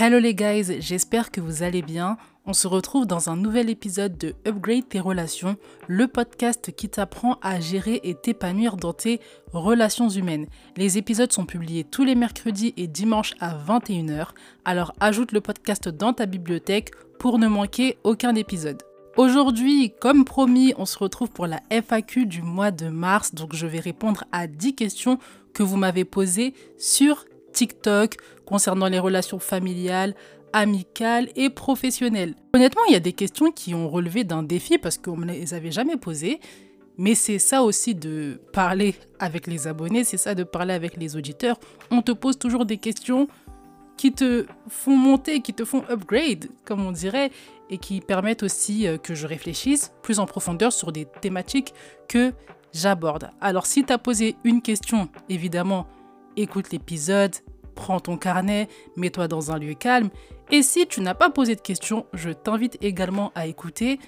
Hello les guys, j'espère que vous allez bien. On se retrouve dans un nouvel épisode de Upgrade tes relations, le podcast qui t'apprend à gérer et t'épanouir dans tes relations humaines. Les épisodes sont publiés tous les mercredis et dimanches à 21h, alors ajoute le podcast dans ta bibliothèque pour ne manquer aucun épisode. Aujourd'hui, comme promis, on se retrouve pour la FAQ du mois de mars, donc je vais répondre à 10 questions que vous m'avez posées sur TikTok concernant les relations familiales, amicales et professionnelles. Honnêtement, il y a des questions qui ont relevé d'un défi parce qu'on ne les avait jamais posées. Mais c'est ça aussi de parler avec les abonnés, c'est ça de parler avec les auditeurs. On te pose toujours des questions qui te font monter, qui te font upgrade, comme on dirait, et qui permettent aussi euh, que je réfléchisse plus en profondeur sur des thématiques que j'aborde. Alors si tu as posé une question, évidemment, écoute l'épisode, prends ton carnet, mets-toi dans un lieu calme. Et si tu n'as pas posé de questions, je t'invite également à écouter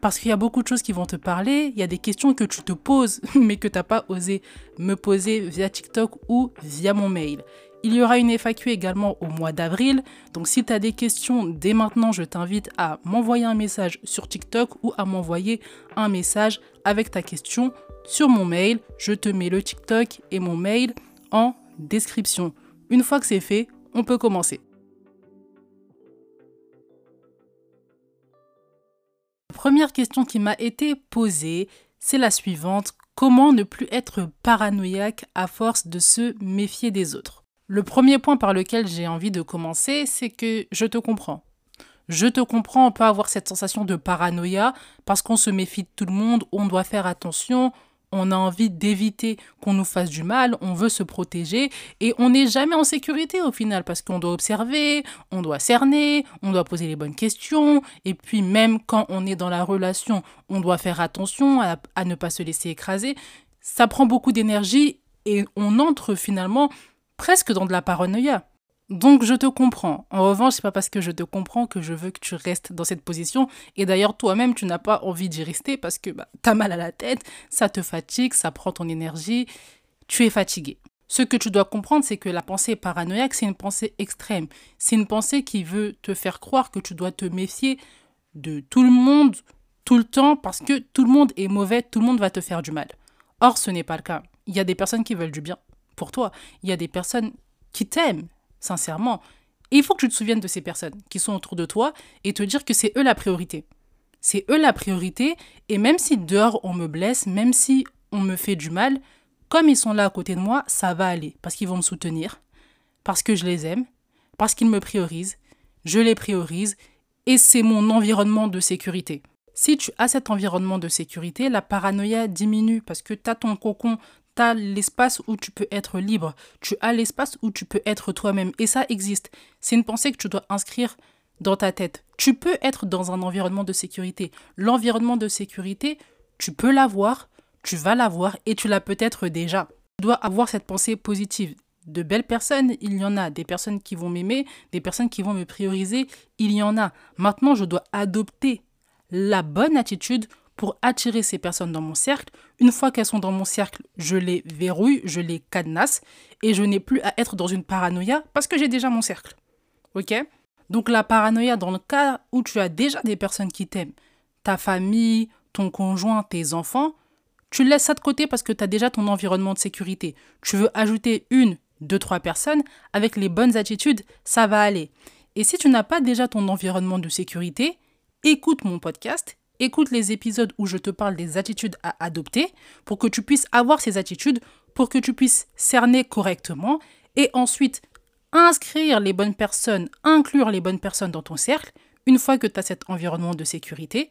parce qu'il y a beaucoup de choses qui vont te parler. Il y a des questions que tu te poses mais que tu n'as pas osé me poser via TikTok ou via mon mail. Il y aura une FAQ également au mois d'avril. Donc si tu as des questions dès maintenant, je t'invite à m'envoyer un message sur TikTok ou à m'envoyer un message avec ta question sur mon mail. Je te mets le TikTok et mon mail en description. Une fois que c'est fait, on peut commencer. La première question qui m'a été posée, c'est la suivante. Comment ne plus être paranoïaque à force de se méfier des autres? Le premier point par lequel j'ai envie de commencer, c'est que je te comprends. Je te comprends, on peut avoir cette sensation de paranoïa parce qu'on se méfie de tout le monde, on doit faire attention, on a envie d'éviter qu'on nous fasse du mal, on veut se protéger et on n'est jamais en sécurité au final parce qu'on doit observer, on doit cerner, on doit poser les bonnes questions et puis même quand on est dans la relation, on doit faire attention à, ne pas se laisser écraser. Ça prend beaucoup d'énergie et on entre finalement presque dans de la paranoïa. Donc je te comprends. En revanche, c'est pas parce que je te comprends que je veux que tu restes dans cette position. Et d'ailleurs, toi-même, tu n'as pas envie d'y rester parce que bah, tu as mal à la tête, ça te fatigue, ça prend ton énergie, tu es fatigué. Ce que tu dois comprendre, c'est que la pensée paranoïaque, c'est une pensée extrême. C'est une pensée qui veut te faire croire que tu dois te méfier de tout le monde, tout le temps, parce que tout le monde est mauvais, tout le monde va te faire du mal. Or, ce n'est pas le cas. Il y a des personnes qui veulent du bien pour toi. Il y a des personnes qui t'aiment, sincèrement. Et il faut que tu te souviennes de ces personnes qui sont autour de toi et te dire que c'est eux la priorité. C'est eux la priorité et même si dehors on me blesse, même si on me fait du mal, comme ils sont là à côté de moi, ça va aller parce qu'ils vont me soutenir, parce que je les aime, parce qu'ils me priorisent, je les priorise et c'est mon environnement de sécurité. Si tu as cet environnement de sécurité, la paranoïa diminue parce que tu as ton cocon, l'espace où tu peux être libre, tu as l'espace où tu peux être toi-même. Et ça existe. C'est une pensée que tu dois inscrire dans ta tête. Tu peux être dans un environnement de sécurité. L'environnement de sécurité, tu peux l'avoir, tu vas l'avoir et tu l'as peut-être déjà. Tu dois avoir cette pensée positive. De belles personnes, il y en a. Des personnes qui vont m'aimer, des personnes qui vont me prioriser, il y en a. Maintenant, je dois adopter la bonne attitude pour attirer ces personnes dans mon cercle. Une fois qu'elles sont dans mon cercle, je les verrouille, je les cadenasse et je n'ai plus à être dans une paranoïa parce que j'ai déjà mon cercle. Ok? Donc la paranoïa dans le cas où tu as déjà des personnes qui t'aiment, ta famille, ton conjoint, tes enfants, tu laisses ça de côté parce que tu as déjà ton environnement de sécurité. Tu veux ajouter une, deux, trois personnes avec les bonnes attitudes, ça va aller. Et si tu n'as pas déjà ton environnement de sécurité, écoute mon podcast écoute les épisodes où je te parle des attitudes à adopter pour que tu puisses avoir ces attitudes, pour que tu puisses cerner correctement et ensuite inscrire les bonnes personnes, inclure les bonnes personnes dans ton cercle. Une fois que tu as cet environnement de sécurité,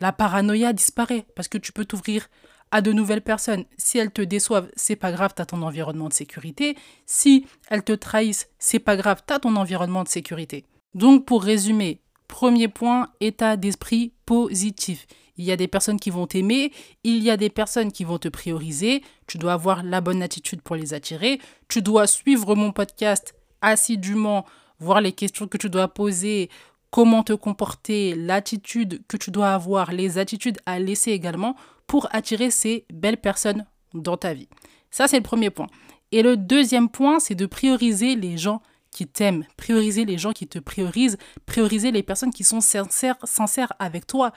la paranoïa disparaît parce que tu peux t'ouvrir à de nouvelles personnes. Si elles te déçoivent, c'est pas grave, tu as ton environnement de sécurité. Si elles te trahissent, c'est pas grave, tu as ton environnement de sécurité. Donc pour résumer, Premier point, état d'esprit positif. Il y a des personnes qui vont t'aimer, il y a des personnes qui vont te prioriser, tu dois avoir la bonne attitude pour les attirer, tu dois suivre mon podcast assidûment, voir les questions que tu dois poser, comment te comporter, l'attitude que tu dois avoir, les attitudes à laisser également pour attirer ces belles personnes dans ta vie. Ça, c'est le premier point. Et le deuxième point, c'est de prioriser les gens qui t'aiment, prioriser les gens qui te priorisent, prioriser les personnes qui sont sincères, sincères avec toi.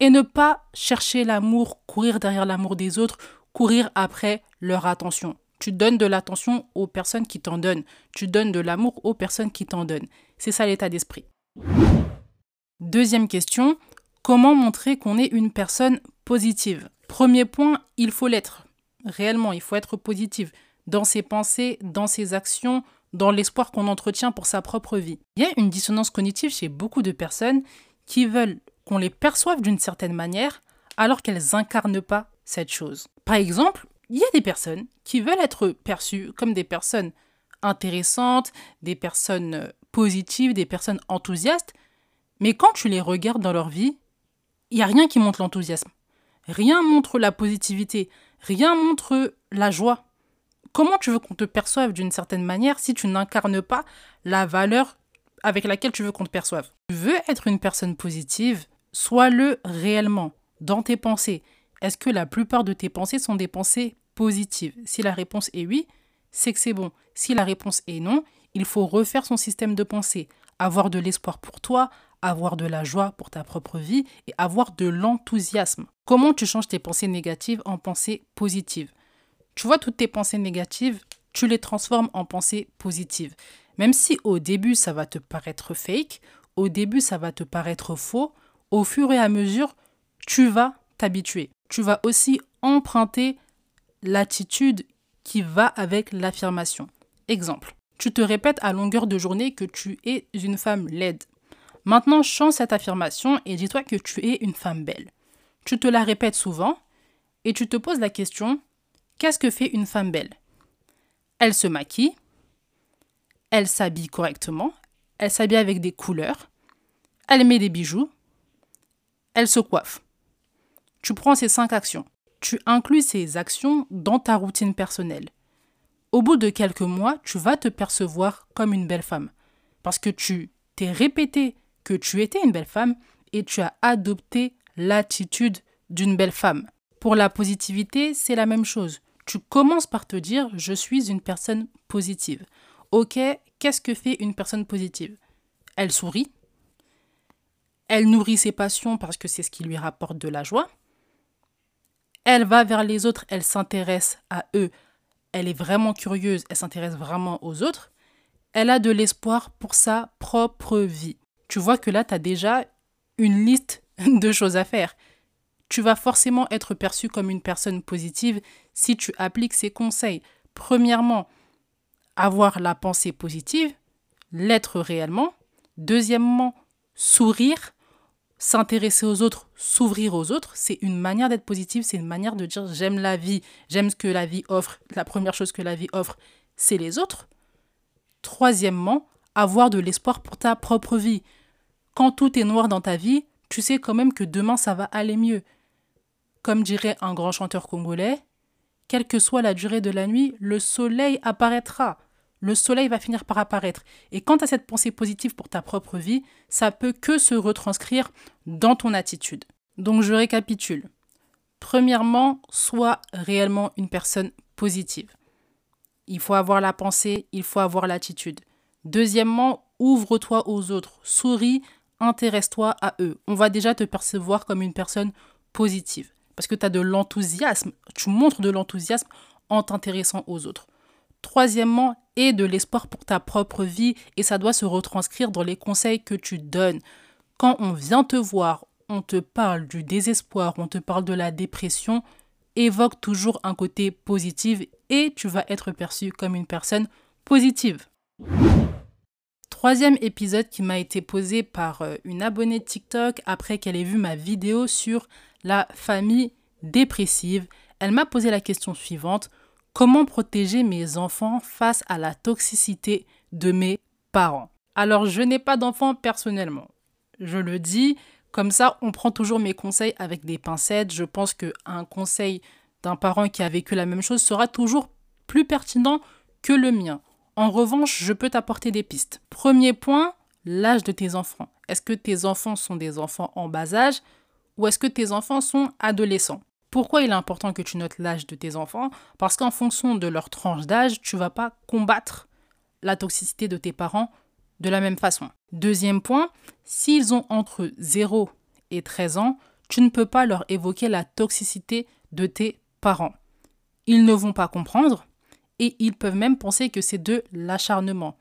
Et ne pas chercher l'amour, courir derrière l'amour des autres, courir après leur attention. Tu donnes de l'attention aux personnes qui t'en donnent. Tu donnes de l'amour aux personnes qui t'en donnent. C'est ça l'état d'esprit. Deuxième question, comment montrer qu'on est une personne positive? Premier point, il faut l'être. Réellement, il faut être positive dans ses pensées, dans ses actions, dans l'espoir qu'on entretient pour sa propre vie. Il y a une dissonance cognitive chez beaucoup de personnes qui veulent qu'on les perçoive d'une certaine manière alors qu'elles incarnent pas cette chose. Par exemple, il y a des personnes qui veulent être perçues comme des personnes intéressantes, des personnes positives, des personnes enthousiastes, mais quand tu les regardes dans leur vie, il n'y a rien qui montre l'enthousiasme. Rien montre la positivité, rien montre la joie. Comment tu veux qu'on te perçoive d'une certaine manière si tu n'incarnes pas la valeur avec laquelle tu veux qu'on te perçoive? Tu veux être une personne positive, sois-le réellement, dans tes pensées. Est-ce que la plupart de tes pensées sont des pensées positives? Si la réponse est oui, c'est que c'est bon. Si la réponse est non, il faut refaire son système de pensée, avoir de l'espoir pour toi, avoir de la joie pour ta propre vie et avoir de l'enthousiasme. Comment tu changes tes pensées négatives en pensées positives? Tu vois toutes tes pensées négatives, tu les transformes en pensées positives. Même si au début ça va te paraître fake, au début ça va te paraître faux, au fur et à mesure, tu vas t'habituer. Tu vas aussi emprunter l'attitude qui va avec l'affirmation. Exemple, tu te répètes à longueur de journée que tu es une femme laide. Maintenant, change cette affirmation et dis-toi que tu es une femme belle. Tu te la répètes souvent et tu te poses la question, qu'est-ce que fait une femme belle? Elle se maquille, elle s'habille correctement, elle s'habille avec des couleurs, elle met des bijoux, elle se coiffe. Tu prends ces cinq actions. Tu inclus ces actions dans ta routine personnelle. Au bout de quelques mois, tu vas te percevoir comme une belle femme. Parce que tu t'es répété que tu étais une belle femme et tu as adopté l'attitude d'une belle femme. Pour la positivité, c'est la même chose. Tu commences par te dire je suis une personne positive. Ok, qu'est-ce que fait une personne positive? Elle sourit. Elle nourrit ses passions parce que c'est ce qui lui rapporte de la joie. Elle va vers les autres, elle s'intéresse à eux. Elle est vraiment curieuse, elle s'intéresse vraiment aux autres. Elle a de l'espoir pour sa propre vie tu vois que là, tu as déjà une liste de choses à faire. Tu vas forcément être perçu comme une personne positive si tu appliques ces conseils. Premièrement, avoir la pensée positive, l'être réellement. Deuxièmement, sourire, s'intéresser aux autres, s'ouvrir aux autres. C'est une manière d'être positive, c'est une manière de dire j'aime la vie, j'aime ce que la vie offre. La première chose que la vie offre, c'est les autres. Troisièmement, avoir de l'espoir pour ta propre vie. Quand tout est noir dans ta vie, tu sais quand même que demain ça va aller mieux. Comme dirait un grand chanteur congolais, quelle que soit la durée de la nuit, le soleil apparaîtra. Le soleil va finir par apparaître. Et quant à cette pensée positive pour ta propre vie, ça peut que se retranscrire dans ton attitude. Donc je récapitule. Premièrement, sois réellement une personne positive. Il faut avoir la pensée, il faut avoir l'attitude. Deuxièmement, ouvre-toi aux autres, souris, intéresse-toi à eux. On va déjà te percevoir comme une personne positive parce que tu as de l'enthousiasme, tu montres de l'enthousiasme en t'intéressant aux autres. Troisièmement, aie de l'espoir pour ta propre vie et ça doit se retranscrire dans les conseils que tu donnes. Quand on vient te voir, on te parle du désespoir, on te parle de la dépression, évoque toujours un côté positif et tu vas être perçu comme une personne positive. Troisième épisode qui m'a été posé par euh, une abonnée de TikTok après qu'elle ait vu ma vidéo sur la famille dépressive. Elle m'a posé la question suivante. Comment protéger mes enfants face à la toxicité de mes parents? Alors, je n'ai pas d'enfants personnellement. Je le dis, comme ça, on prend toujours mes conseils avec des pincettes. Je pense qu'un conseil d'un parent qui a vécu la même chose sera toujours plus pertinent que le mien. En revanche, je peux t'apporter des pistes. Premier point, l'âge de tes enfants. Est-ce que tes enfants sont des enfants en bas âge ou est-ce que tes enfants sont adolescents? Pourquoi il est important que tu notes l'âge de tes enfants? Parce qu'en fonction de leur tranche d'âge, tu vas pas combattre la toxicité de tes parents de la même façon. Deuxième point, s'ils ont entre 0 et 13 ans, tu ne peux pas leur évoquer la toxicité de tes parents. Ils ne vont pas comprendre et ils peuvent même penser que c'est de l'acharnement.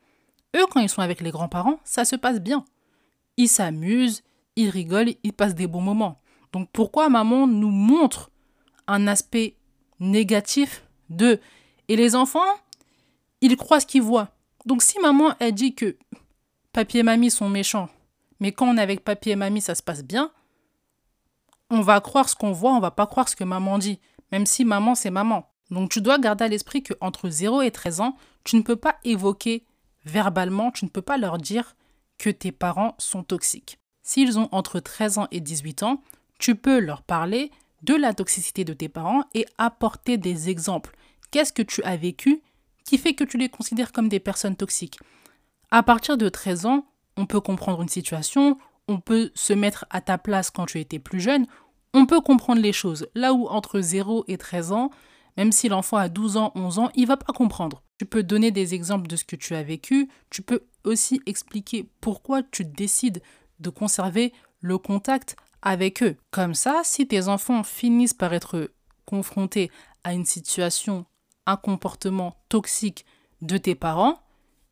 Eux, quand ils sont avec les grands-parents, ça se passe bien. Ils s'amusent, ils rigolent, ils passent des bons moments. Donc pourquoi maman nous montre un aspect négatif de... Et les enfants, ils croient ce qu'ils voient. Donc si maman, elle dit que papier et mamie sont méchants, mais quand on est avec papier et mamie, ça se passe bien, on va croire ce qu'on voit, on va pas croire ce que maman dit, même si maman, c'est maman. Donc tu dois garder à l'esprit qu'entre 0 et 13 ans, tu ne peux pas évoquer verbalement, tu ne peux pas leur dire que tes parents sont toxiques. S'ils ont entre 13 ans et 18 ans, tu peux leur parler de la toxicité de tes parents et apporter des exemples. Qu'est-ce que tu as vécu qui fait que tu les considères comme des personnes toxiques? À partir de 13 ans, on peut comprendre une situation, on peut se mettre à ta place quand tu étais plus jeune, on peut comprendre les choses. Là où entre 0 et 13 ans, même si l'enfant a 12 ans, 11 ans, il va pas comprendre. Tu peux donner des exemples de ce que tu as vécu, tu peux aussi expliquer pourquoi tu décides de conserver le contact avec eux. Comme ça, si tes enfants finissent par être confrontés à une situation, un comportement toxique de tes parents,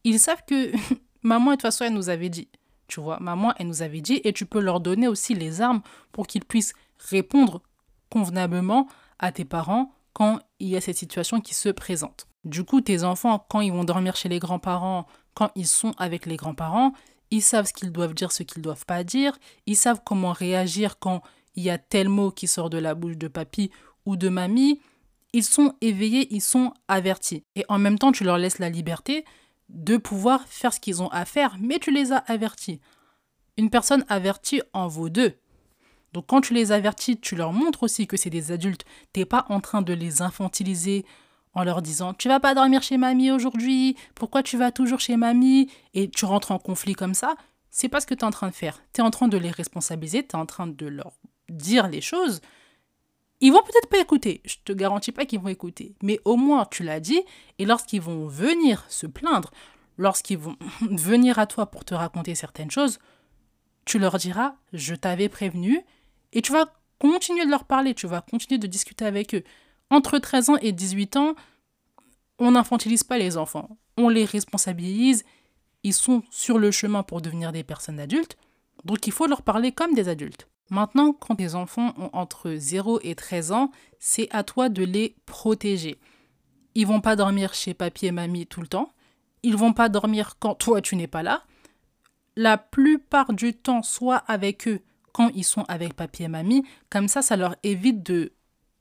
ils savent que maman, de toute façon, elle nous avait dit. Tu vois, maman, elle nous avait dit, et tu peux leur donner aussi les armes pour qu'ils puissent répondre convenablement à tes parents quand il y a cette situation qui se présente. Du coup, tes enfants, quand ils vont dormir chez les grands-parents, quand ils sont avec les grands-parents, ils savent ce qu'ils doivent dire, ce qu'ils ne doivent pas dire, ils savent comment réagir quand il y a tel mot qui sort de la bouche de papy ou de mamie. Ils sont éveillés, ils sont avertis. Et en même temps, tu leur laisses la liberté de pouvoir faire ce qu'ils ont à faire, mais tu les as avertis. Une personne avertie en vaut deux. Donc quand tu les avertis, tu leur montres aussi que c'est des adultes. T'es pas en train de les infantiliser en leur disant tu vas pas dormir chez mamie aujourd'hui, pourquoi tu vas toujours chez mamie? Et tu rentres en conflit comme ça. C'est pas ce que tu es en train de faire. Tu es en train de les responsabiliser, tu es en train de leur dire les choses. Ils vont peut-être pas écouter, je te garantis pas qu'ils vont écouter, mais au moins tu l'as dit et lorsqu'ils vont venir se plaindre, lorsqu'ils vont venir à toi pour te raconter certaines choses, tu leur diras je t'avais prévenu, et tu vas continuer de leur parler, tu vas continuer de discuter avec eux. Entre 13 ans et 18 ans, on n'infantilise pas les enfants. On les responsabilise. Ils sont sur le chemin pour devenir des personnes adultes. Donc il faut leur parler comme des adultes. Maintenant, quand tes enfants ont entre 0 et 13 ans, c'est à toi de les protéger. Ils vont pas dormir chez papy et mamie tout le temps. Ils vont pas dormir quand toi tu n'es pas là. La plupart du temps, soit avec eux, quand ils sont avec papy et mamie. Comme ça, ça leur évite de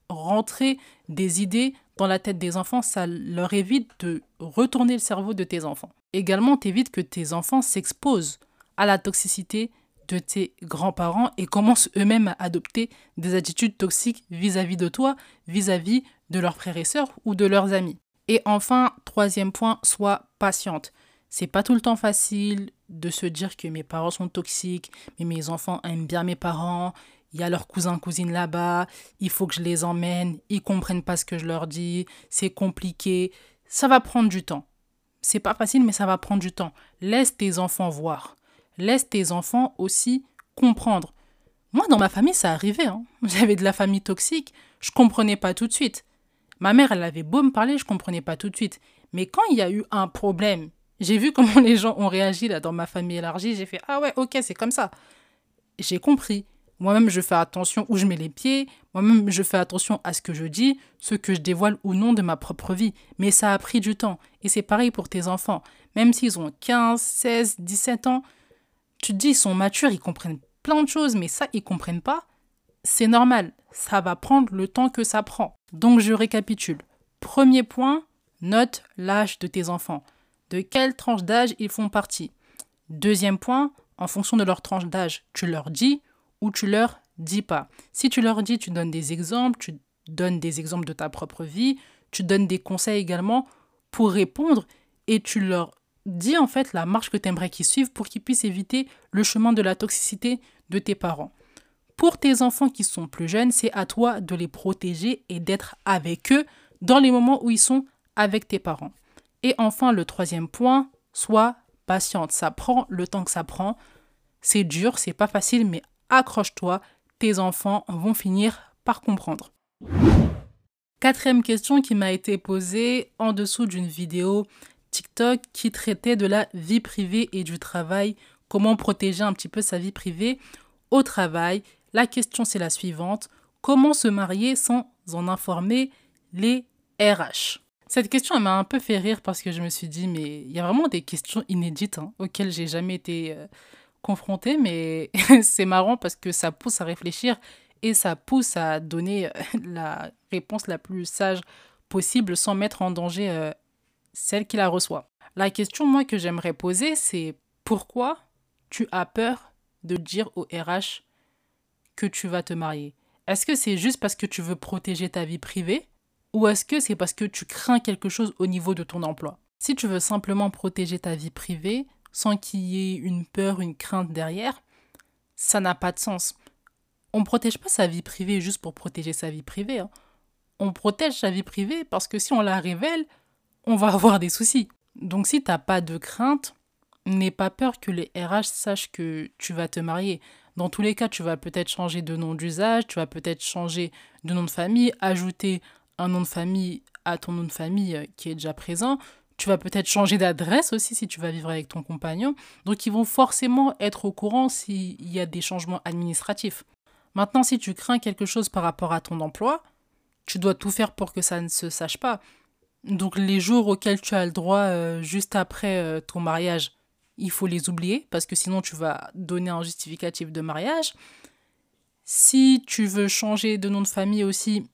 rentrer des idées dans la tête des enfants, ça leur évite de retourner le cerveau de tes enfants. Également, t'évites que tes enfants s'exposent à la toxicité de tes grands-parents et commencent eux-mêmes à adopter des attitudes toxiques vis-à-vis de toi, vis-à-vis de leurs frères et sœurs ou de leurs amis. Et enfin, troisième point, sois patiente. C'est pas tout le temps facile de se dire que mes parents sont toxiques, mais mes enfants aiment bien mes parents, il y a leurs cousins, cousines là-bas, il faut que je les emmène, ils comprennent pas ce que je leur dis, c'est compliqué. Ça va prendre du temps. C'est pas facile, mais ça va prendre du temps. Laisse tes enfants voir. Laisse tes enfants aussi comprendre. Moi, dans ma famille, ça arrivait. Hein. J'avais de la famille toxique, je comprenais pas tout de suite. Ma mère, elle avait beau me parler, je comprenais pas tout de suite. Mais quand il y a eu un problème, j'ai vu comment les gens ont réagi là dans ma famille élargie. J'ai fait Ah ouais, ok, c'est comme ça. J'ai compris. Moi-même, je fais attention où je mets les pieds. Moi-même, je fais attention à ce que je dis, ce que je dévoile ou non de ma propre vie. Mais ça a pris du temps. Et c'est pareil pour tes enfants. Même s'ils ont 15, 16, 17 ans, tu te dis, ils sont matures, ils comprennent plein de choses, mais ça, ils comprennent pas. C'est normal. Ça va prendre le temps que ça prend. Donc, je récapitule. Premier point, note l'âge de tes enfants de quelle tranche d'âge ils font partie. Deuxième point, en fonction de leur tranche d'âge, tu leur dis ou tu leur dis pas. Si tu leur dis, tu donnes des exemples, tu donnes des exemples de ta propre vie, tu donnes des conseils également pour répondre et tu leur dis en fait la marche que tu aimerais qu'ils suivent pour qu'ils puissent éviter le chemin de la toxicité de tes parents. Pour tes enfants qui sont plus jeunes, c'est à toi de les protéger et d'être avec eux dans les moments où ils sont avec tes parents. Et enfin, le troisième point, sois patiente. Ça prend le temps que ça prend. C'est dur, c'est pas facile, mais accroche-toi. Tes enfants vont finir par comprendre. Quatrième question qui m'a été posée en dessous d'une vidéo TikTok qui traitait de la vie privée et du travail, comment protéger un petit peu sa vie privée au travail? La question c'est la suivante, comment se marier sans en informer les RH Cette question m'a un peu fait rire parce que je me suis dit mais il y a vraiment des questions inédites hein, auxquelles j'ai jamais été euh, confrontée mais c'est marrant parce que ça pousse à réfléchir et ça pousse à donner euh, la réponse la plus sage possible sans mettre en danger euh, celle qui la reçoit. La question, moi, que j'aimerais poser, c'est pourquoi tu as peur de dire au RH que tu vas te marier? Est-ce que c'est juste parce que tu veux protéger ta vie privée ou est-ce que c'est parce que tu crains quelque chose au niveau de ton emploi? Si tu veux simplement protéger ta vie privée sans qu'il y ait une peur, une crainte derrière, ça n'a pas de sens on ne protège pas sa vie privée juste pour protéger sa vie privée. Hein. On protège sa vie privée parce que si on la révèle, on va avoir des soucis. Donc si tu n'as pas de crainte, n'aie pas peur que les RH sachent que tu vas te marier. Dans tous les cas, tu vas peut-être changer de nom d'usage, tu vas peut-être changer de nom de famille, ajouter un nom de famille à ton nom de famille euh, qui est déjà présent. Tu vas peut-être changer d'adresse aussi si tu vas vivre avec ton compagnon. Donc ils vont forcément être au courant s'il y a des changements administratifs. Maintenant, si tu crains quelque chose par rapport à ton emploi, tu dois tout faire pour que ça ne se sache pas. Donc les jours auxquels tu as le droit euh, juste après euh, ton mariage, il faut les oublier parce que sinon tu vas donner un justificatif de mariage. Si tu veux changer de nom de famille aussi,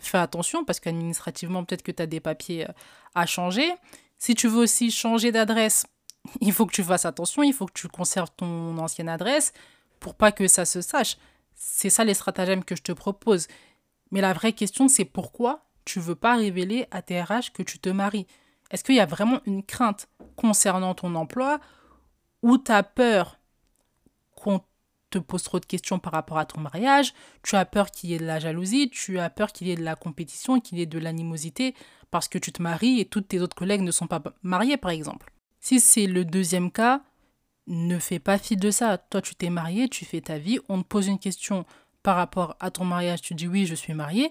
fais attention parce qu'administrativement peut-être que tu as des papiers euh, à changer. Si tu veux aussi changer d'adresse, il faut que tu fasses attention, il faut que tu conserves ton ancienne adresse pour pas que ça se sache. C'est ça les stratagèmes que je te propose. Mais la vraie question, c'est pourquoi tu veux pas révéler à tes que tu te maries? Est-ce qu'il y a vraiment une crainte concernant ton emploi ou tu as peur qu'on te pose trop de questions par rapport à ton mariage, tu as peur qu'il y ait de la jalousie, tu as peur qu'il y ait de la compétition, qu'il y ait de l'animosité parce que tu te maries et tous tes autres collègues ne sont pas mariés par exemple. Si c'est le deuxième cas, ne fais pas fi de ça. Toi, tu t'es marié, tu fais ta vie, on te pose une question par rapport à ton mariage, tu dis oui, je suis marié.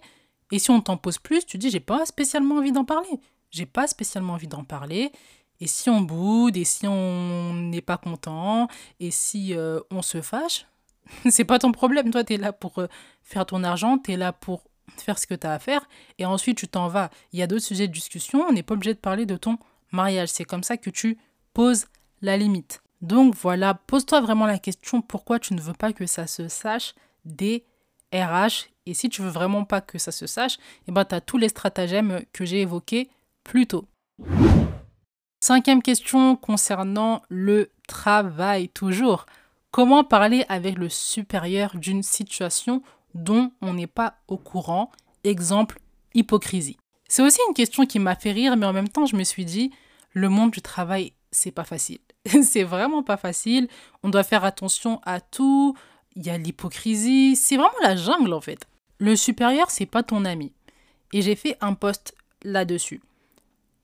Et si on t'en pose plus, tu dis j'ai pas spécialement envie d'en parler. J'ai pas spécialement envie d'en parler. Et si on boude, et si on n'est pas content, et si euh, on se fâche, c'est pas ton problème. Toi, tu es là pour euh, faire ton argent, tu es là pour faire ce que tu as à faire, et ensuite tu t'en vas. Il y a d'autres sujets de discussion, on n'est pas obligé de parler de ton mariage. C'est comme ça que tu poses la limite. Donc voilà, pose-toi vraiment la question pourquoi tu ne veux pas que ça se sache des RH. Et si tu veux vraiment pas que ça se sache, eh ben, tu as tous les stratagèmes que j'ai évoqués plus tôt. Cinquième question concernant le travail, toujours. Comment parler avec le supérieur d'une situation dont on n'est pas au courant? Exemple, hypocrisie. C'est aussi une question qui m'a fait rire, mais en même temps, je me suis dit, le monde du travail, c'est pas facile. c'est vraiment pas facile. On doit faire attention à tout. Il y a l'hypocrisie. C'est vraiment la jungle en fait. Le supérieur, c'est pas ton ami. Et j'ai fait un post là-dessus.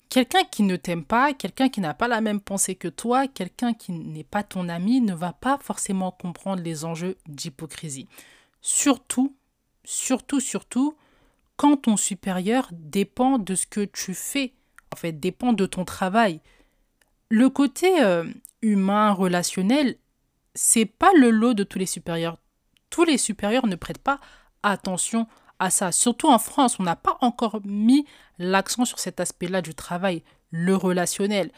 Quelqu'un qui ne t'aime pas, quelqu'un qui n'a pas la même pensée que toi, quelqu'un qui n'est pas ton ami ne va pas forcément comprendre les enjeux d'hypocrisie. Surtout, surtout, surtout, quand ton supérieur dépend de ce que tu fais, en fait, dépend de ton travail, le côté euh, humain, relationnel, c'est pas le lot de tous les supérieurs. Tous les supérieurs ne prêtent pas attention à ça. Surtout en France, on n'a pas encore mis l'accent sur cet aspect-là du travail, le relationnel.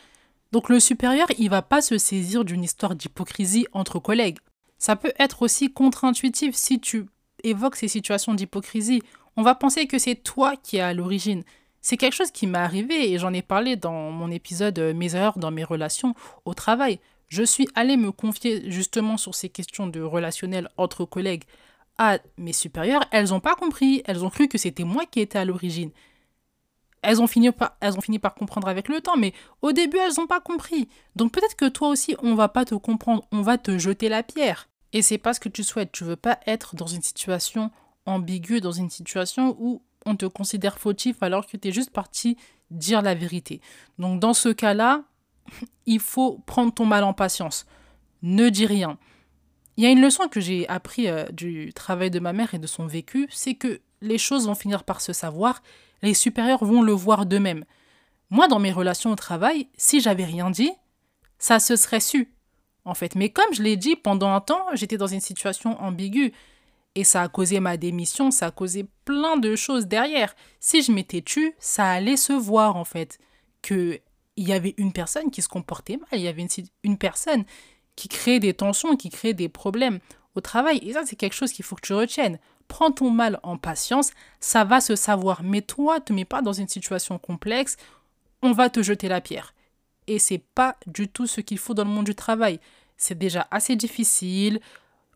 Donc le supérieur, il va pas se saisir d'une histoire d'hypocrisie entre collègues. Ça peut être aussi contre-intuitif si tu évoques ces situations d'hypocrisie. On va penser que c'est toi qui es à l'origine. C'est quelque chose qui m'est arrivé et j'en ai parlé dans mon épisode euh, Mes erreurs dans mes relations au travail. Je suis allée me confier justement sur ces questions de relationnel entre collègues à mes supérieurs. Elles n'ont pas compris, elles ont cru que c'était moi qui étais à l'origine. Elles ont, fini par, elles ont fini par comprendre avec le temps, mais au début, elles n'ont pas compris. Donc peut-être que toi aussi, on va pas te comprendre, on va te jeter la pierre. Et c'est pas ce que tu souhaites. Tu veux pas être dans une situation ambiguë, dans une situation où on te considère fautif alors que tu es juste parti dire la vérité. Donc dans ce cas-là, il faut prendre ton mal en patience. Ne dis rien. Il y a une leçon que j'ai appris euh, du travail de ma mère et de son vécu, c'est que les choses vont finir par se savoir, les supérieurs vont le voir d'eux-mêmes. Moi, dans mes relations au travail, si j'avais rien dit, ça se serait su, en fait. Mais comme je l'ai dit, pendant un temps, j'étais dans une situation ambiguë. Et ça a causé ma démission, ça a causé plein de choses derrière. Si je m'étais tue, ça allait se voir, en fait. Que il y avait une personne qui se comportait mal, il y avait une personne qui crée des tensions, qui crée des problèmes au travail. Et ça, c'est quelque chose qu'il faut que tu retiennes. Prends ton mal en patience, ça va se savoir. Mais toi, te mets pas dans une situation complexe, on va te jeter la pierre. Et c'est pas du tout ce qu'il faut dans le monde du travail. C'est déjà assez difficile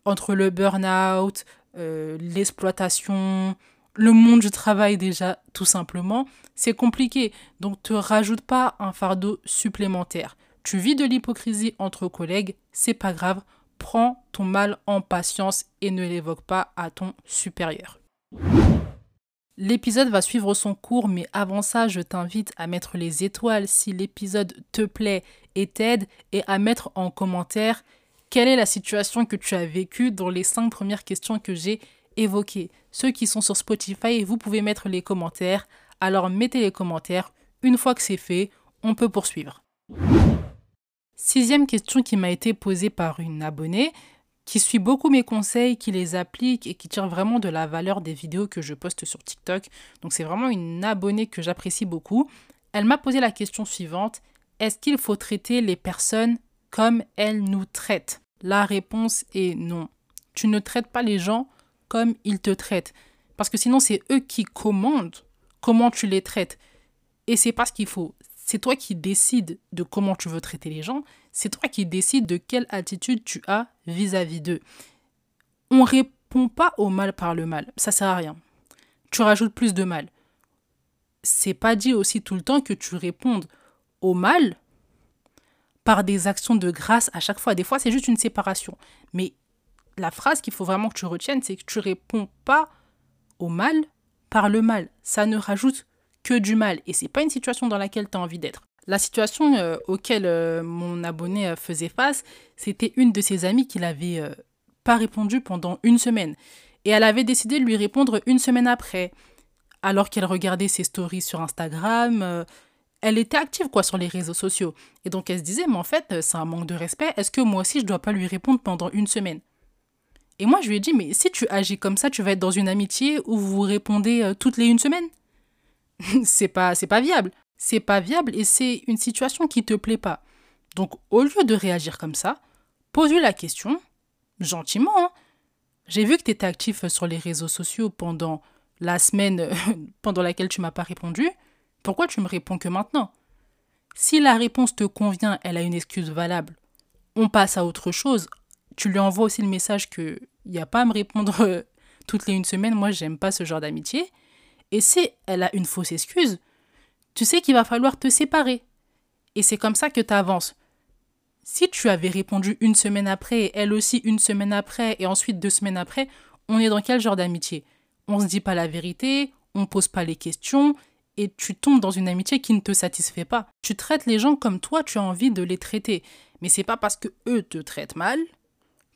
entre le burn-out, euh, l'exploitation, le monde du travail déjà, tout simplement. C'est compliqué. Donc, te rajoute pas un fardeau supplémentaire. Tu vis de l'hypocrisie entre collègues, c'est pas grave, prends ton mal en patience et ne l'évoque pas à ton supérieur. L'épisode va suivre son cours, mais avant ça, je t'invite à mettre les étoiles si l'épisode te plaît et t'aide, et à mettre en commentaire quelle est la situation que tu as vécue dans les cinq premières questions que j'ai évoquées. Ceux qui sont sur Spotify, vous pouvez mettre les commentaires. Alors mettez les commentaires. Une fois que c'est fait, on peut poursuivre. Sixième question qui m'a été posée par une abonnée qui suit beaucoup mes conseils, qui les applique et qui tire vraiment de la valeur des vidéos que je poste sur TikTok. Donc c'est vraiment une abonnée que j'apprécie beaucoup. Elle m'a posé la question suivante. Est-ce qu'il faut traiter les personnes comme elles nous traitent? La réponse est non. Tu ne traites pas les gens comme ils te traitent. Parce que sinon, c'est eux qui commandent comment tu les traites. Et c'est pas ce qu'il faut. C'est toi qui décides de comment tu veux traiter les gens. C'est toi qui décides de quelle attitude tu as vis-à-vis d'eux. On répond pas au mal par le mal. Ça sert à rien. Tu rajoutes plus de mal. C'est pas dit aussi tout le temps que tu répondes au mal par des actions de grâce à chaque fois. Des fois, c'est juste une séparation. Mais la phrase qu'il faut vraiment que tu retiennes, c'est que tu réponds pas au mal par le mal. Ça ne rajoute que du mal. Et c'est pas une situation dans laquelle tu as envie d'être. La situation euh, auquel euh, mon abonné euh, faisait face, c'était une de ses amies qui n'avait pas répondu pendant une semaine. Et elle avait décidé de lui répondre une semaine après, alors qu'elle regardait ses stories sur Instagram. elle était active quoi sur les réseaux sociaux. Et donc elle se disait, mais en fait, c'est un manque de respect. Est-ce que moi aussi, je dois pas lui répondre pendant une semaine? Et moi, je lui ai dit, mais si tu agis comme ça, tu vas être dans une amitié où vous répondez toutes les une semaine? c'est pas c'est pas viable. C'est pas viable et c'est une situation qui te plaît pas. Donc au lieu de réagir comme ça, pose-lui la question gentiment. Hein. J'ai vu que tu étais actif sur les réseaux sociaux pendant la semaine pendant laquelle tu m'as pas répondu. Pourquoi tu me réponds que maintenant? Si la réponse te convient, elle a une excuse valable. On passe à autre chose. Tu lui envoies aussi le message que il n'y a pas à me répondre toutes les une semaine. Moi, j'aime pas ce genre d'amitié. Et si elle a une fausse excuse, tu sais qu'il va falloir te séparer. Et c'est comme ça que tu avances. Si tu avais répondu une semaine après, elle aussi une semaine après, et ensuite deux semaines après, on est dans quel genre d'amitié? On se dit pas la vérité, on pose pas les questions, et tu tombes dans une amitié qui ne te satisfait pas. Tu traites les gens comme toi tu as envie de les traiter. Mais c'est pas parce que eux te traitent mal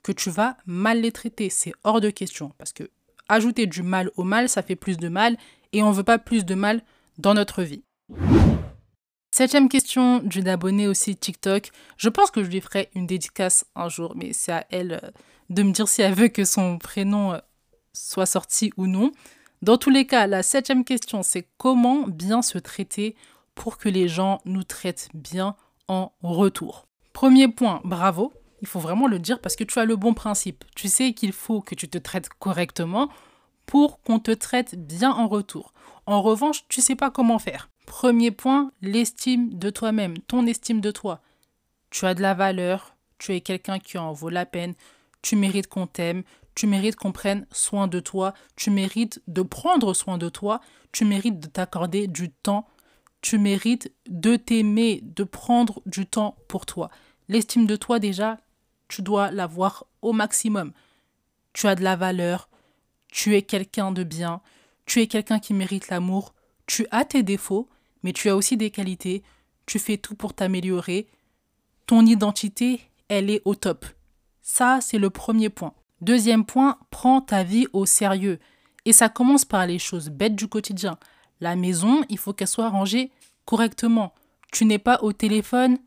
que tu vas mal les traiter. C'est hors de question. Parce que ajouter du mal au mal, ça fait plus de mal et on ne veut pas plus de mal dans notre vie. Septième question d'une abonnée aussi TikTok. Je pense que je lui ferai une dédicace un jour, mais c'est à elle euh, de me dire si elle veut que son prénom euh, soit sorti ou non. Dans tous les cas, la septième question, c'est comment bien se traiter pour que les gens nous traitent bien en retour? Premier point, bravo. Il faut vraiment le dire parce que tu as le bon principe. Tu sais qu'il faut que tu te traites correctement pour qu'on te traite bien en retour. En revanche, tu sais pas comment faire. Premier point, l'estime de toi-même, ton estime de toi. Tu as de la valeur, tu es quelqu'un qui en vaut la peine, tu mérites qu'on t'aime, tu mérites qu'on prenne soin de toi, tu mérites de prendre soin de toi, tu mérites de t'accorder du temps, tu mérites de t'aimer, de prendre du temps pour toi. L'estime de toi déjà, tu dois l'avoir au maximum. Tu as de la valeur, tu es quelqu'un de bien, tu es quelqu'un qui mérite l'amour, tu as tes défauts, mais tu as aussi des qualités, tu fais tout pour t'améliorer, ton identité, elle est au top. Ça, c'est le premier point. Deuxième point, prends ta vie au sérieux. Et ça commence par les choses bêtes du quotidien. La maison, il faut qu'elle soit rangée correctement. Tu n'es pas au téléphone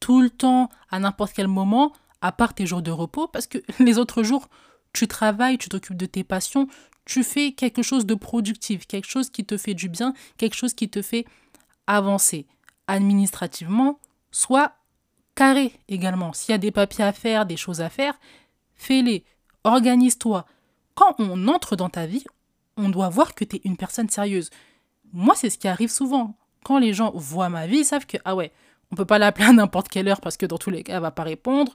tout le temps, à n'importe quel moment, à part tes jours de repos, parce que les autres jours, tu travailles, tu t'occupes de tes passions, tu fais quelque chose de productif, quelque chose qui te fait du bien, quelque chose qui te fait avancer. Administrativement, sois carré également. S'il y a des papiers à faire, des choses à faire, fais-les. Organise-toi. Quand on entre dans ta vie, on doit voir que tu es une personne sérieuse. Moi, c'est ce qui arrive souvent. Quand les gens voient ma vie, ils savent que, ah ouais, on peut pas l'appeler à n'importe quelle heure parce que dans tous les cas, elle va pas répondre.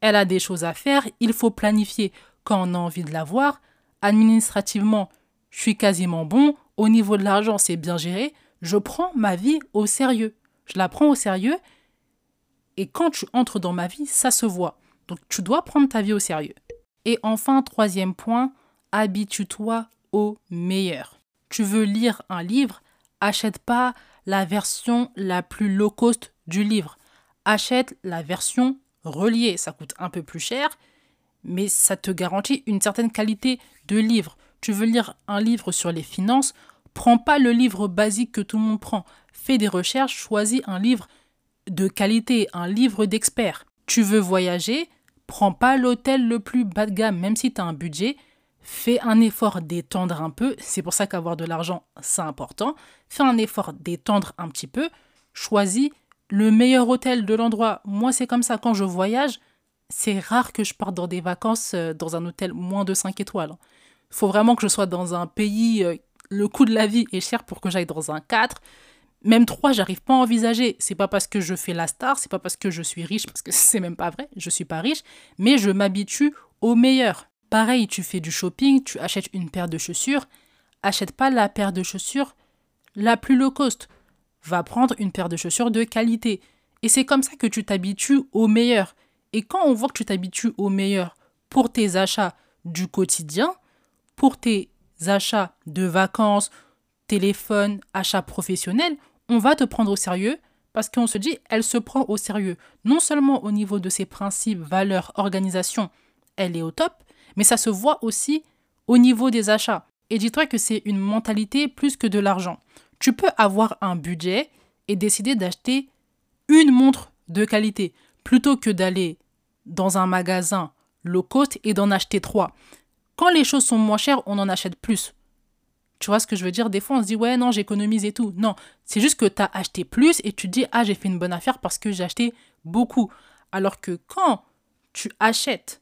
Elle a des choses à faire. Il faut planifier quand on a envie de la voir. Administrativement, je suis quasiment bon. Au niveau de l'argent, c'est bien géré. Je prends ma vie au sérieux. Je la prends au sérieux. Et quand tu entres dans ma vie, ça se voit. Donc tu dois prendre ta vie au sérieux. Et enfin, troisième point, habitue-toi au meilleur. Tu veux lire un livre, achète pas la version la plus low cost du livre. Achète la version reliée. Ça coûte un peu plus cher, mais ça te garantit une certaine qualité de livre. Tu veux lire un livre sur les finances, prends pas le livre basique que tout le monde prend. Fais des recherches, choisis un livre de qualité, un livre d'expert. Tu veux voyager, prends pas l'hôtel le plus bas de gamme, même si tu as un budget. Fais un effort d'étendre un peu. C'est pour ça qu'avoir de l'argent, c'est important. Fais un effort d'étendre un petit peu. Choisis le meilleur hôtel de l'endroit. Moi, c'est comme ça. Quand je voyage, c'est rare que je parte dans des vacances euh, dans un hôtel moins de 5 étoiles. Il faut vraiment que je sois dans un pays, euh, le coût de la vie est cher pour que j'aille dans un 4. Même 3, j'arrive pas à envisager. C'est pas parce que je fais la star, c'est pas parce que je suis riche, parce que c'est même pas vrai, je suis pas riche, mais je m'habitue au meilleur. Pareil, tu fais du shopping, tu achètes une paire de chaussures, achète pas la paire de chaussures la plus low cost. Va prendre une paire de chaussures de qualité. Et c'est comme ça que tu t'habitues au meilleur. Et quand on voit que tu t'habitues au meilleur pour tes achats du quotidien, pour tes achats de vacances, téléphone, achats professionnels, on va te prendre au sérieux parce qu'on se dit, elle se prend au sérieux. Non seulement au niveau de ses principes, valeurs, organisation, elle est au top, mais ça se voit aussi au niveau des achats. Et dis-toi que c'est une mentalité plus que de l'argent. Tu peux avoir un budget et décider d'acheter une montre de qualité plutôt que d'aller dans un magasin low cost et d'en acheter trois. Quand les choses sont moins chères, on en achète plus. Tu vois ce que je veux dire? Des fois, on se dit, ouais, non, j'économise et tout. Non, c'est juste que tu as acheté plus et tu te dis, ah, j'ai fait une bonne affaire parce que j'ai acheté beaucoup. Alors que quand tu achètes,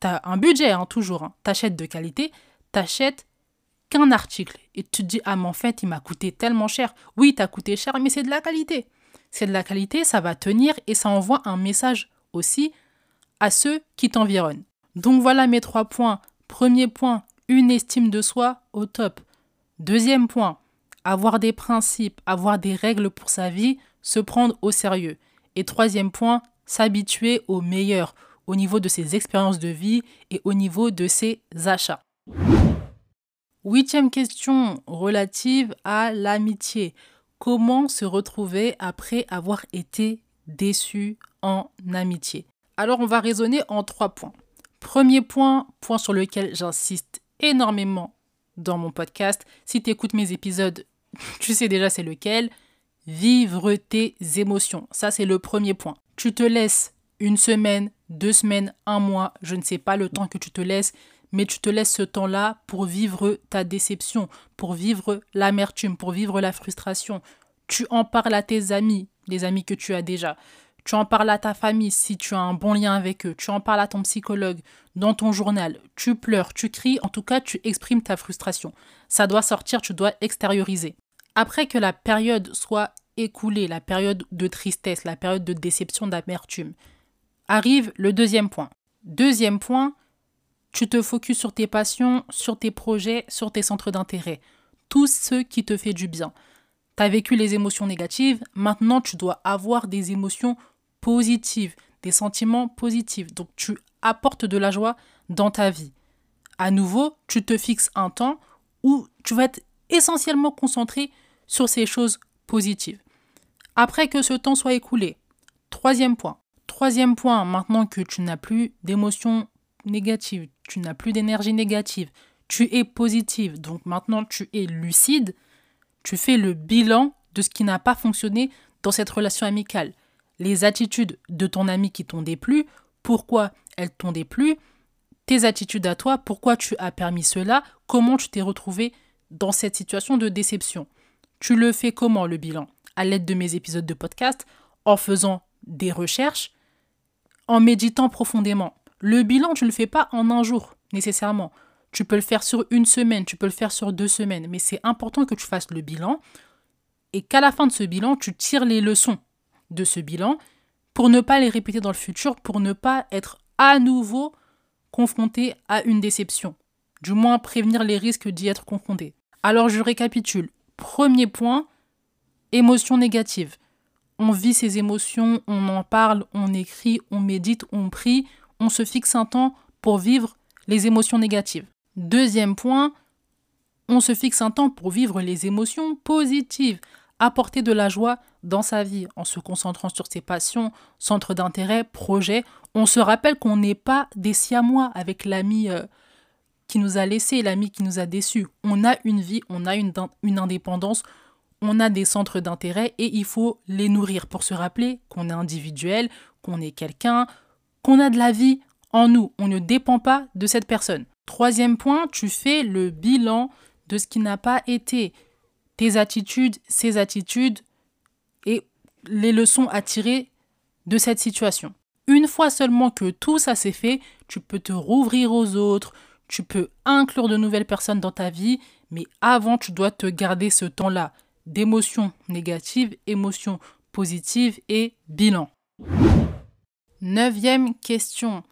tu as un budget, hein, toujours, hein, tu achètes de qualité, tu achètes qu'un article et tu te dis, ah, mais en fait, il m'a coûté tellement cher. Oui, t'as coûté cher, mais c'est de la qualité. C'est de la qualité, ça va tenir et ça envoie un message aussi à ceux qui t'environnent. Donc voilà mes trois points. Premier point, une estime de soi au top. Deuxième point, avoir des principes, avoir des règles pour sa vie, se prendre au sérieux. Et troisième point, s'habituer au meilleur au niveau de ses expériences de vie et au niveau de ses achats. Huitième question relative à l'amitié. Comment se retrouver après avoir été déçu en amitié Alors on va raisonner en trois points. Premier point, point sur lequel j'insiste énormément dans mon podcast. Si tu écoutes mes épisodes, tu sais déjà c'est lequel. Vivre tes émotions. Ça, c'est le premier point. Tu te laisses une semaine, deux semaines, un mois, je ne sais pas le temps que tu te laisses, mais tu te laisses ce temps-là pour vivre ta déception, pour vivre l'amertume, pour vivre la frustration. Tu en parles à tes amis, les amis que tu as déjà. Tu en parles à ta famille si tu as un bon lien avec eux. Tu en parles à ton psychologue, dans ton journal. Tu pleures, tu cries, en tout cas, tu exprimes ta frustration. Ça doit sortir, tu dois extérioriser. Après que la période soit écoulée, la période de tristesse, la période de déception, d'amertume, arrive le deuxième point. Deuxième point, tu te focuses sur tes passions, sur tes projets, sur tes centres d'intérêt. Tout ce qui te fait du bien. Tu as vécu les émotions négatives, maintenant tu dois avoir des émotions positives, des sentiments positifs. Donc tu apportes de la joie dans ta vie. À nouveau, tu te fixes un temps où tu vas être essentiellement concentré sur ces choses positives. Après que ce temps soit écoulé, troisième point, Troisième point, maintenant que tu n'as plus d'émotions négatives, tu n'as plus d'énergie négative, tu es positive, donc maintenant tu es lucide, tu fais le bilan de ce qui n'a pas fonctionné dans cette relation amicale. Les attitudes de ton ami qui t'ont déplu, pourquoi elles t'ont déplu, tes attitudes à toi, pourquoi tu as permis cela, comment tu t'es retrouvé dans cette situation de déception. Tu le fais comment le bilan? À l'aide de mes épisodes de podcast, en faisant des recherches, en méditant profondément. Le bilan, tu ne le fais pas en un jour, nécessairement. Tu peux le faire sur une semaine, tu peux le faire sur deux semaines, mais c'est important que tu fasses le bilan et qu'à la fin de ce bilan, tu tires les leçons de ce bilan pour ne pas les répéter dans le futur, pour ne pas être à nouveau confronté à une déception. Du moins prévenir les risques d'y être confronté. Alors je récapitule. Premier point, émotion négative. On vit ses émotions, on en parle, on écrit, on médite, on prie, on se fixe un temps pour vivre les émotions négatives. Deuxième point, on se fixe un temps pour vivre les émotions positives apporter de la joie dans sa vie en se concentrant sur ses passions, centres d'intérêt, projets. On se rappelle qu'on n'est pas des siamois avec l'ami euh, qui nous a laissé, l'ami qui nous a déçus. On a une vie, on a une indépendance, on a des centres d'intérêt et il faut les nourrir pour se rappeler qu'on est individuel, qu'on est quelqu'un, qu'on a de la vie en nous. On ne dépend pas de cette personne. Troisième point, tu fais le bilan de ce qui n'a pas été tes attitudes, ses attitudes et les leçons à tirer de cette situation. Une fois seulement que tout ça s'est fait, tu peux te rouvrir aux autres, tu peux inclure de nouvelles personnes dans ta vie, mais avant, tu dois te garder ce temps-là d'émotions négatives, émotions positives et bilan. Neuvième question.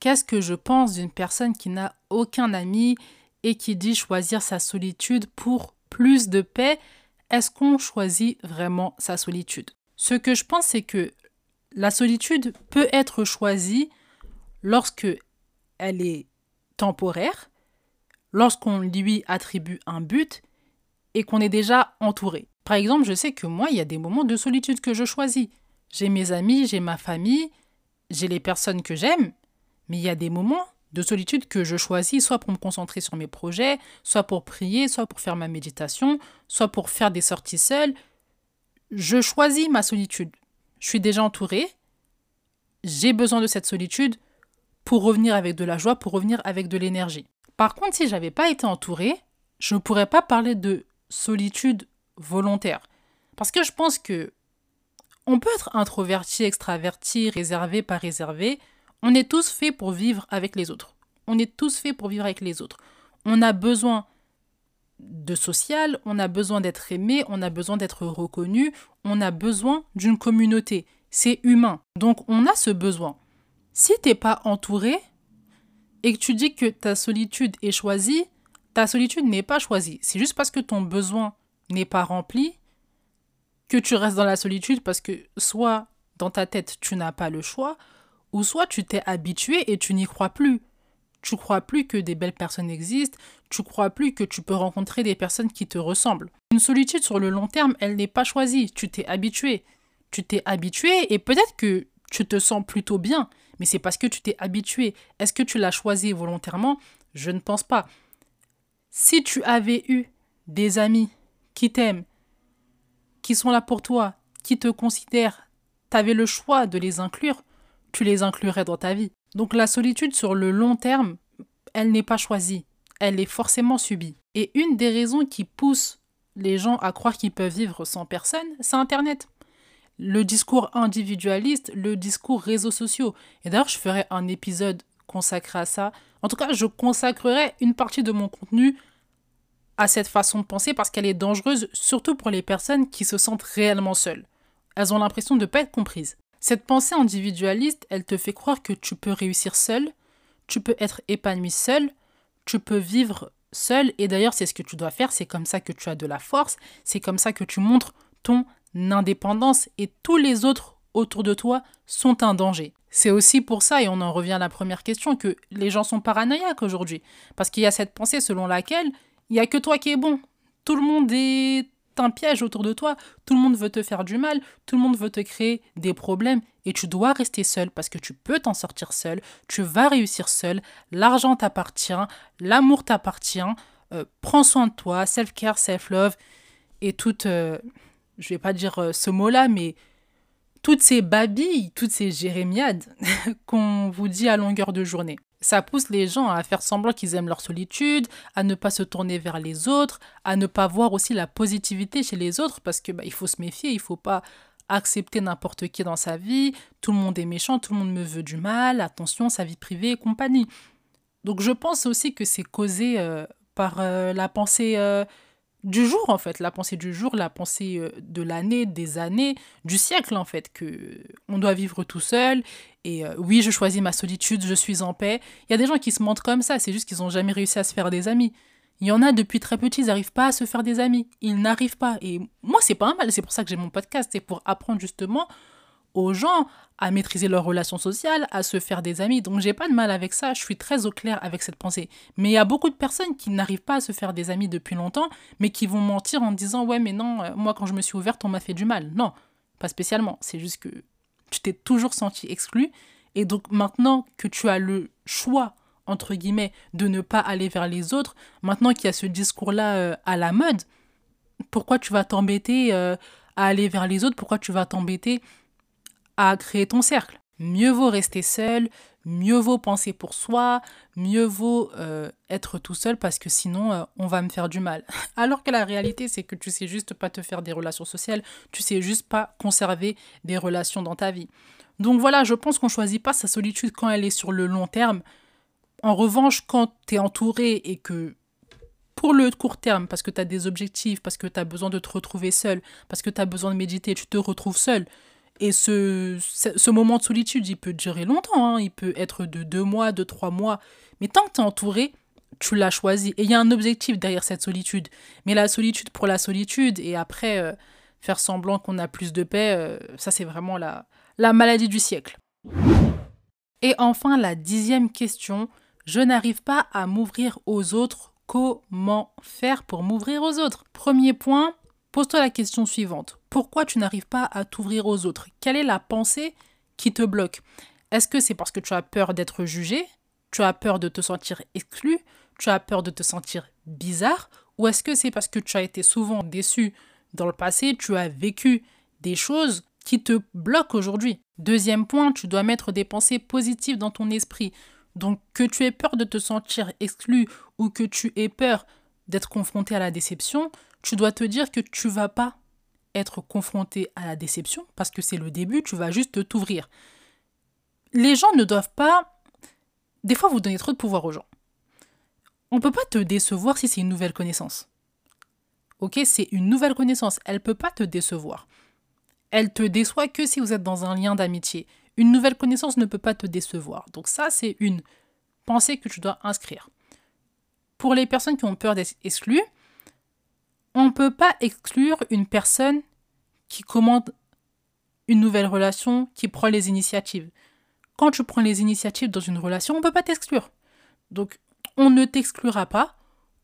Qu'est-ce que je pense d'une personne qui n'a aucun ami et qui dit choisir sa solitude pour plus de paix, est-ce qu'on choisit vraiment sa solitude? Ce que je pense, c'est que la solitude peut être choisie lorsque elle est temporaire, lorsqu'on lui attribue un but et qu'on est déjà entouré. Par exemple, je sais que moi, il y a des moments de solitude que je choisis. J'ai mes amis, j'ai ma famille, j'ai les personnes que j'aime, mais il y a des moments de solitude que je choisis, soit pour me concentrer sur mes projets, soit pour prier, soit pour faire ma méditation, soit pour faire des sorties seules. Je choisis ma solitude. Je suis déjà entourée. J'ai besoin de cette solitude pour revenir avec de la joie, pour revenir avec de l'énergie. Par contre, si j'avais pas été entourée, je ne pourrais pas parler de solitude volontaire. Parce que je pense que on peut être introverti, extraverti, réservé, pas réservé. On est tous faits pour vivre avec les autres. On est tous faits pour vivre avec les autres. On a besoin de social, on a besoin d'être aimé, on a besoin d'être reconnu, on a besoin d'une communauté. C'est humain. Donc on a ce besoin. Si t'es pas entouré et que tu dis que ta solitude est choisie, ta solitude n'est pas choisie. C'est juste parce que ton besoin n'est pas rempli que tu restes dans la solitude parce que soit dans ta tête tu n'as pas le choix, ou soit tu t'es habitué et tu n'y crois plus. Tu crois plus que des belles personnes existent, tu crois plus que tu peux rencontrer des personnes qui te ressemblent. Une solitude sur le long terme, elle n'est pas choisie, tu t'es habitué. Tu t'es habitué et peut-être que tu te sens plutôt bien, mais c'est parce que tu t'es habitué. Est-ce que tu l'as choisi volontairement? Je ne pense pas. Si tu avais eu des amis qui t'aiment, qui sont là pour toi, qui te considèrent, tu avais le choix de les inclure, tu les inclurais dans ta vie. Donc la solitude sur le long terme, elle n'est pas choisie, elle est forcément subie. Et une des raisons qui pousse les gens à croire qu'ils peuvent vivre sans personne, c'est Internet. Le discours individualiste, le discours réseaux sociaux. Et d'ailleurs, je ferai un épisode consacré à ça. En tout cas, je consacrerai une partie de mon contenu à cette façon de penser parce qu'elle est dangereuse, surtout pour les personnes qui se sentent réellement seules. Elles ont l'impression de ne pas être comprises. Cette pensée individualiste, elle te fait croire que tu peux réussir seul, tu peux être épanoui seul, tu peux vivre seul, et d'ailleurs c'est ce que tu dois faire, c'est comme ça que tu as de la force, c'est comme ça que tu montres ton indépendance, et tous les autres autour de toi sont un danger. C'est aussi pour ça, et on en revient à la première question, que les gens sont paranoïaques aujourd'hui, parce qu'il y a cette pensée selon laquelle il n'y a que toi qui es bon, tout le monde est un piège autour de toi. Tout le monde veut te faire du mal, tout le monde veut te créer des problèmes. Et tu dois rester seul parce que tu peux t'en sortir seul, tu vas réussir seul, l'argent t'appartient, l'amour t'appartient. Euh, prends soin de toi, self-care, self-love. Et toute, euh, je vais pas dire euh, ce mot-là, mais toutes ces babilles, toutes ces jérémiades qu'on vous dit à longueur de journée. Ça pousse les gens à faire semblant qu'ils aiment leur solitude, à ne pas se tourner vers les autres, à ne pas voir aussi la positivité chez les autres, parce que bah, il faut se méfier, il faut pas accepter n'importe qui dans sa vie. Tout le monde est méchant, tout le monde me veut du mal. Attention, sa vie privée et compagnie. Donc je pense aussi que c'est causé euh, par euh, la pensée euh, du jour en fait, la pensée du jour, la pensée de l'année, des années, du siècle en fait, que on doit vivre tout seul. Et euh, oui, je choisis ma solitude, je suis en paix. Il y a des gens qui se mentent comme ça, c'est juste qu'ils n'ont jamais réussi à se faire des amis. Il y en a depuis très petit, ils n'arrivent pas à se faire des amis. Ils n'arrivent pas. Et moi, c'est pas mal. C'est pour ça que j'ai mon podcast. C'est pour apprendre justement aux gens à maîtriser leurs relations sociales, à se faire des amis. Donc j'ai pas de mal avec ça, je suis très au clair avec cette pensée. Mais il y a beaucoup de personnes qui n'arrivent pas à se faire des amis depuis longtemps, mais qui vont mentir en disant ouais mais non, euh, moi quand je me suis ouverte, on m'a fait du mal. Non, pas spécialement. C'est juste que tu t'es toujours senti exclu. Et donc maintenant que tu as le choix entre guillemets, de ne pas aller vers les autres, maintenant qu'il y a ce discours-là euh, à la mode, pourquoi tu vas t'embêter euh, à aller vers les autres? Pourquoi tu vas t'embêter à créer ton cercle? Mieux vaut rester seul, mieux vaut penser pour soi, mieux vaut euh, être tout seul parce que sinon euh, on va me faire du mal. Alors que la réalité c'est que tu sais juste pas te faire des relations sociales, tu sais juste pas conserver des relations dans ta vie. Donc voilà, je pense qu'on choisit pas sa solitude quand elle est sur le long terme. En revanche, quand tu es entouré et que pour le court terme, parce que tu as des objectifs, parce que tu as besoin de te retrouver seul, parce que tu as besoin de méditer, tu te retrouves seul, et ce, moment de solitude, il peut durer longtemps, hein. il peut être de deux mois, de trois mois. Mais tant que tu es entouré, tu l'as choisi. Et il y a un objectif derrière cette solitude. Mais la solitude pour la solitude, et après euh, faire semblant qu'on a plus de paix, euh, ça c'est vraiment la, la maladie du siècle. Et enfin, la dixième question, je n'arrive pas à m'ouvrir aux autres. Comment faire pour m'ouvrir aux autres? Premier point, Pose-toi la question suivante. Pourquoi tu n'arrives pas à t'ouvrir aux autres? Quelle est la pensée qui te bloque? Est-ce que c'est parce que tu as peur d'être jugé? Tu as peur de te sentir exclu? Tu as peur de te sentir bizarre? Ou est-ce que c'est parce que tu as été souvent déçu dans le passé Tu as vécu des choses qui te bloquent aujourd'hui? Deuxième point, tu dois mettre des pensées positives dans ton esprit. Donc que tu aies peur de te sentir exclu ou que tu aies peur d'être confronté à la déception, tu dois te dire que tu vas pas être confronté à la déception parce que c'est le début, tu vas juste t'ouvrir. Les gens ne doivent pas des fois vous donner trop de pouvoir aux gens. On ne peut pas te décevoir si c'est une nouvelle connaissance. OK, c'est une nouvelle connaissance, elle peut pas te décevoir. Elle te déçoit que si vous êtes dans un lien d'amitié. Une nouvelle connaissance ne peut pas te décevoir. Donc ça c'est une pensée que tu dois inscrire. Pour les personnes qui ont peur d'être exclues, on ne peut pas exclure une personne qui commande une nouvelle relation, qui prend les initiatives. Quand tu prends les initiatives dans une relation, on ne peut pas t'exclure. Donc, on ne t'exclura pas,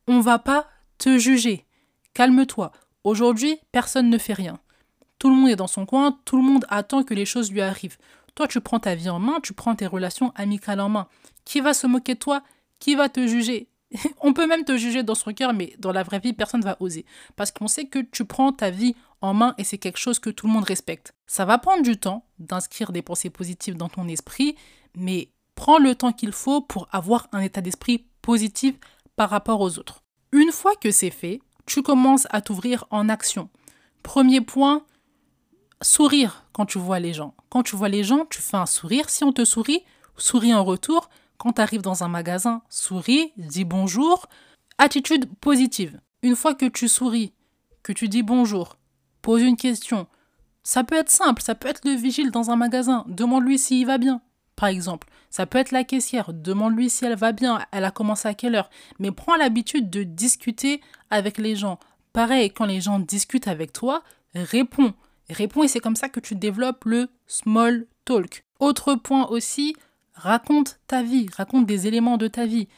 on va pas te juger. Calme-toi. Aujourd'hui, personne ne fait rien. Tout le monde est dans son coin, tout le monde attend que les choses lui arrivent. Toi, tu prends ta vie en main, tu prends tes relations amicales en main. Qui va se moquer de toi? Qui va te juger? on peut même te juger dans son cœur, mais dans la vraie vie, personne ne va oser. Parce qu'on sait que tu prends ta vie en main et c'est quelque chose que tout le monde respecte. Ça va prendre du temps d'inscrire des pensées positives dans ton esprit, mais prends le temps qu'il faut pour avoir un état d'esprit positif par rapport aux autres. Une fois que c'est fait, tu commences à t'ouvrir en action. Premier point, sourire quand tu vois les gens. Quand tu vois les gens, tu fais un sourire. Si on te sourit, souris en retour. Quand tu arrives dans un magasin, souris, dis bonjour. Attitude positive. Une fois que tu souris, que tu dis bonjour, pose une question. Ça peut être simple, ça peut être le vigile dans un magasin. Demande-lui s'il va bien, par exemple. Ça peut être la caissière. Demande-lui si elle va bien, elle a commencé à quelle heure. Mais prends l'habitude de discuter avec les gens. Pareil, quand les gens discutent avec toi, réponds. Réponds et c'est comme ça que tu développes le small talk. Autre point aussi, Raconte ta vie, raconte des éléments de ta vie.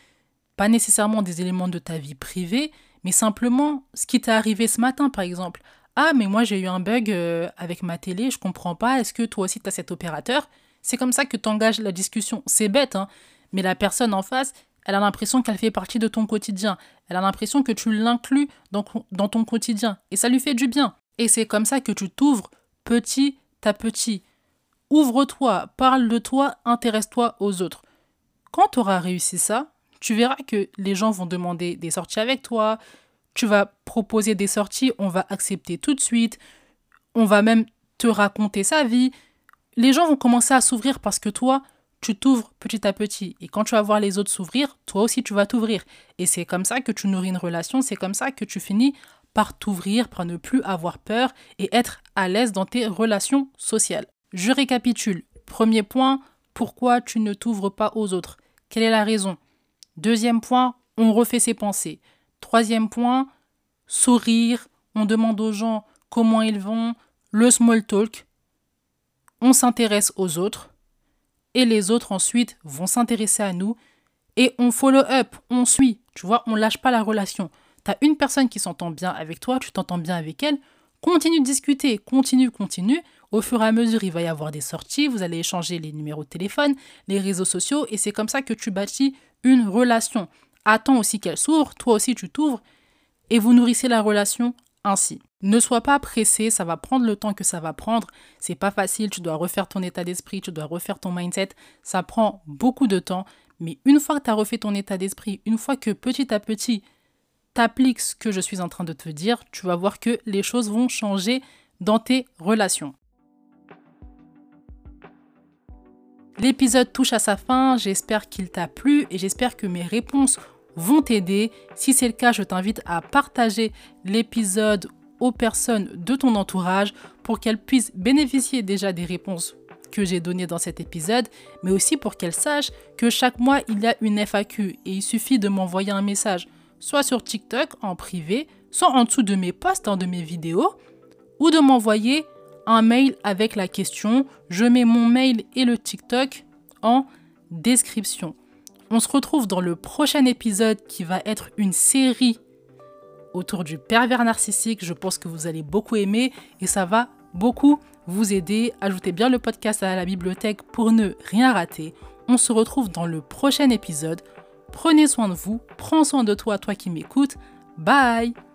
Pas nécessairement des éléments de ta vie privée, mais simplement ce qui t'est arrivé ce matin, par exemple. Ah, mais moi j'ai eu un bug euh, avec ma télé, je comprends pas, est-ce que toi aussi tu as cet opérateur? C'est comme ça que tu engages la discussion. C'est bête, hein, mais la personne en face, elle a l'impression qu'elle fait partie de ton quotidien. Elle a l'impression que tu l'inclus dans, dans ton quotidien. Et ça lui fait du bien. Et c'est comme ça que tu t'ouvres petit à petit. Ouvre-toi, parle de toi, intéresse-toi aux autres. Quand tu auras réussi ça, tu verras que les gens vont demander des sorties avec toi, tu vas proposer des sorties, on va accepter tout de suite, on va même te raconter sa vie. Les gens vont commencer à s'ouvrir parce que toi, tu t'ouvres petit à petit. Et quand tu vas voir les autres s'ouvrir, toi aussi tu vas t'ouvrir. Et c'est comme ça que tu nourris une relation, c'est comme ça que tu finis par t'ouvrir, par ne plus avoir peur et être à l'aise dans tes relations sociales. Je récapitule. Premier point, pourquoi tu ne t'ouvres pas aux autres? Quelle est la raison? Deuxième point, on refait ses pensées. Troisième point, sourire, on demande aux gens comment ils vont, le small talk, on s'intéresse aux autres. Et les autres ensuite vont s'intéresser à nous. Et on follow up, on suit, tu vois, on lâche pas la relation. Tu as une personne qui s'entend bien avec toi, tu t'entends bien avec elle, continue de discuter, continue, continue. Au fur et à mesure, il va y avoir des sorties, vous allez échanger les numéros de téléphone, les réseaux sociaux, et c'est comme ça que tu bâtis une relation. Attends aussi qu'elle s'ouvre, toi aussi tu t'ouvres, et vous nourrissez la relation ainsi. Ne sois pas pressé, ça va prendre le temps que ça va prendre. C'est pas facile, tu dois refaire ton état d'esprit, tu dois refaire ton mindset. Ça prend beaucoup de temps. Mais une fois que tu as refait ton état d'esprit, une fois que petit à petit, tu appliques ce que je suis en train de te dire, tu vas voir que les choses vont changer dans tes relations. L'épisode touche à sa fin, j'espère qu'il t'a plu et j'espère que mes réponses vont t'aider. Si c'est le cas, je t'invite à partager l'épisode aux personnes de ton entourage pour qu'elles puissent bénéficier déjà des réponses que j'ai données dans cet épisode, mais aussi pour qu'elles sachent que chaque mois, il y a une FAQ et il suffit de m'envoyer un message, soit sur TikTok en privé, soit en dessous de mes posts, de mes vidéos, ou de m'envoyer un mail avec la question. Je mets mon mail et le TikTok en description. On se retrouve dans le prochain épisode qui va être une série autour du pervers narcissique. Je pense que vous allez beaucoup aimer et ça va beaucoup vous aider. Ajoutez bien le podcast à la bibliothèque pour ne rien rater. On se retrouve dans le prochain épisode. Prenez soin de vous, prends soin de toi, toi qui m'écoutes. Bye